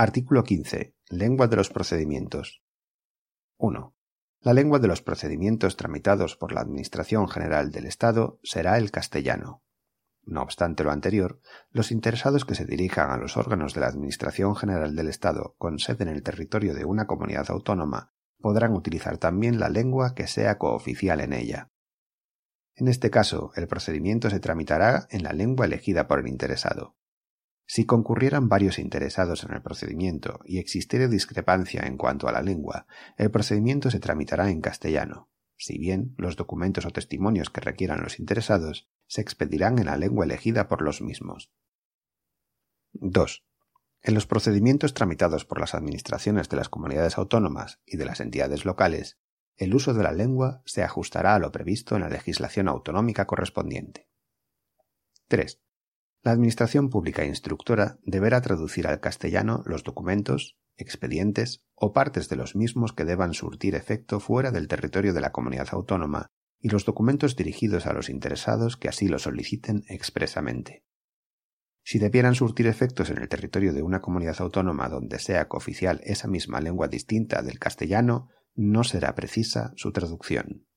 Artículo 15. Lengua de los procedimientos. 1. La lengua de los procedimientos tramitados por la Administración General del Estado será el castellano. No obstante lo anterior, los interesados que se dirijan a los órganos de la Administración General del Estado con sede en el territorio de una comunidad autónoma podrán utilizar también la lengua que sea cooficial en ella. En este caso, el procedimiento se tramitará en la lengua elegida por el interesado. Si concurrieran varios interesados en el procedimiento y existiere discrepancia en cuanto a la lengua, el procedimiento se tramitará en castellano, si bien los documentos o testimonios que requieran los interesados se expedirán en la lengua elegida por los mismos. 2. En los procedimientos tramitados por las administraciones de las comunidades autónomas y de las entidades locales, el uso de la lengua se ajustará a lo previsto en la legislación autonómica correspondiente. 3. La Administración Pública Instructora deberá traducir al castellano los documentos, expedientes o partes de los mismos que deban surtir efecto fuera del territorio de la comunidad autónoma y los documentos dirigidos a los interesados que así lo soliciten expresamente. Si debieran surtir efectos en el territorio de una comunidad autónoma donde sea cooficial esa misma lengua distinta del castellano, no será precisa su traducción.